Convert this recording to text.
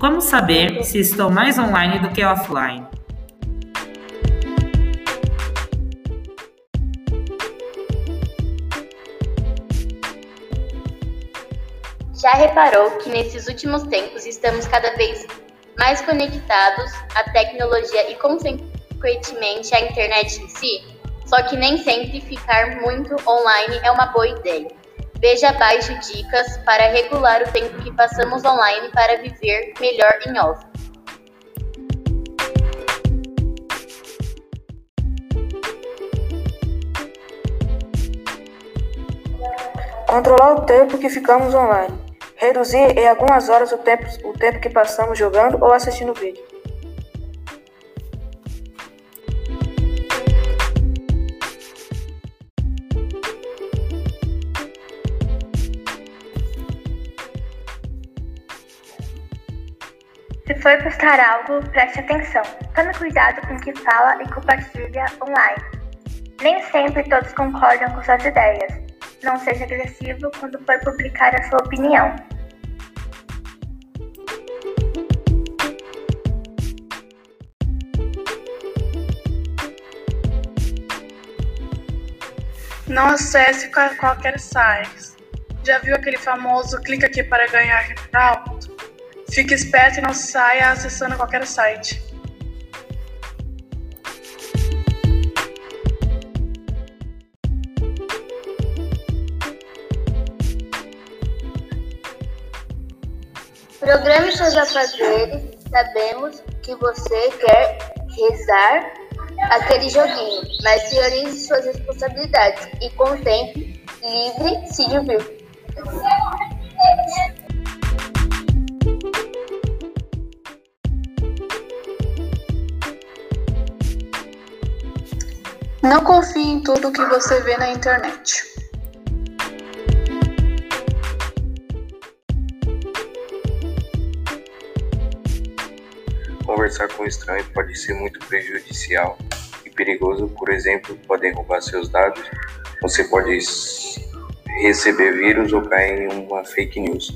Como saber se estou mais online do que offline? Já reparou que nesses últimos tempos estamos cada vez mais conectados à tecnologia e, consequentemente, à internet em si? Só que nem sempre ficar muito online é uma boa ideia. Veja abaixo dicas para regular o tempo que passamos online para viver melhor em off. Controlar o tempo que ficamos online. Reduzir em algumas horas o tempo, o tempo que passamos jogando ou assistindo vídeo. Se for postar algo, preste atenção. Tome cuidado com o que fala e compartilha online. Nem sempre todos concordam com suas ideias. Não seja agressivo quando for publicar a sua opinião. Não acesse qualquer site. Já viu aquele famoso clica aqui para ganhar capital? Fique esperto e não saia acessando qualquer site. Programe seus afazeres. Sabemos que você quer rezar aquele joguinho, mas priorize suas responsabilidades e com tempo livre se divirta. Não confie em tudo que você vê na internet. Conversar com estranhos pode ser muito prejudicial e perigoso. Por exemplo, podem roubar seus dados, você pode receber vírus ou cair em uma fake news.